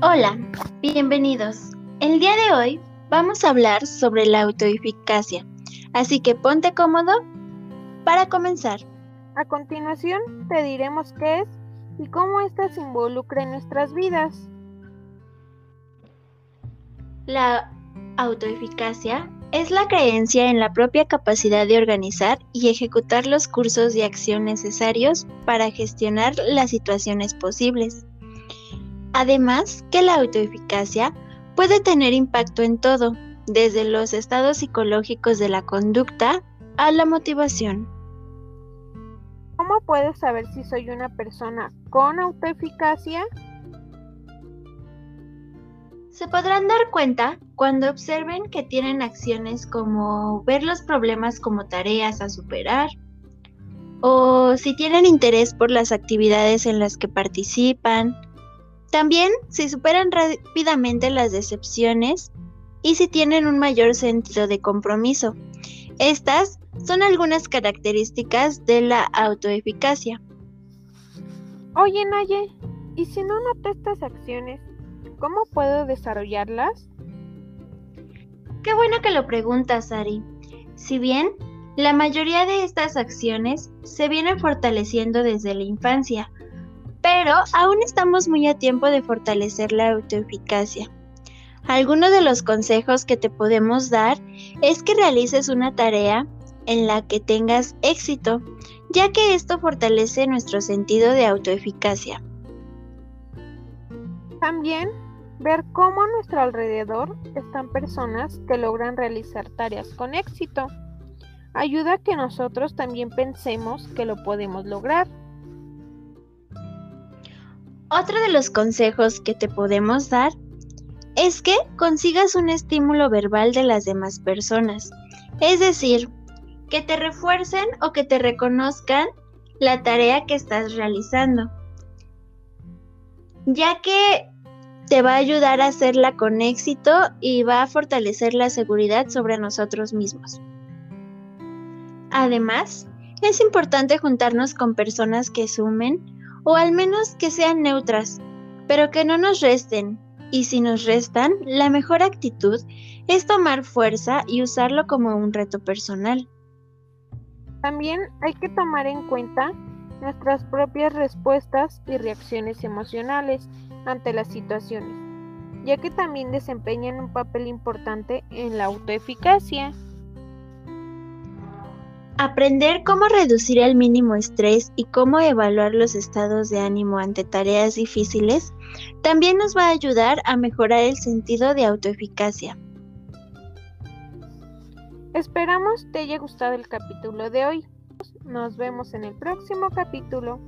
Hola, bienvenidos. El día de hoy vamos a hablar sobre la autoeficacia, así que ponte cómodo para comenzar. A continuación te diremos qué es y cómo ésta se involucra en nuestras vidas. La autoeficacia es la creencia en la propia capacidad de organizar y ejecutar los cursos de acción necesarios para gestionar las situaciones posibles. Además, que la autoeficacia puede tener impacto en todo, desde los estados psicológicos de la conducta a la motivación. ¿Cómo puedo saber si soy una persona con autoeficacia? Se podrán dar cuenta cuando observen que tienen acciones como ver los problemas como tareas a superar, o si tienen interés por las actividades en las que participan, también si superan rápidamente las decepciones y si tienen un mayor sentido de compromiso. Estas son algunas características de la autoeficacia. Oye, Naye, ¿y si no noto estas acciones, cómo puedo desarrollarlas? Qué bueno que lo preguntas, Ari. Si bien la mayoría de estas acciones se vienen fortaleciendo desde la infancia, pero aún estamos muy a tiempo de fortalecer la autoeficacia. Algunos de los consejos que te podemos dar es que realices una tarea en la que tengas éxito, ya que esto fortalece nuestro sentido de autoeficacia. También ver cómo a nuestro alrededor están personas que logran realizar tareas con éxito. Ayuda a que nosotros también pensemos que lo podemos lograr. Otro de los consejos que te podemos dar es que consigas un estímulo verbal de las demás personas. Es decir, que te refuercen o que te reconozcan la tarea que estás realizando. Ya que te va a ayudar a hacerla con éxito y va a fortalecer la seguridad sobre nosotros mismos. Además, es importante juntarnos con personas que sumen o al menos que sean neutras, pero que no nos resten. Y si nos restan, la mejor actitud es tomar fuerza y usarlo como un reto personal. También hay que tomar en cuenta nuestras propias respuestas y reacciones emocionales ante las situaciones, ya que también desempeñan un papel importante en la autoeficacia. Aprender cómo reducir el mínimo estrés y cómo evaluar los estados de ánimo ante tareas difíciles también nos va a ayudar a mejorar el sentido de autoeficacia. Esperamos te haya gustado el capítulo de hoy. Nos vemos en el próximo capítulo.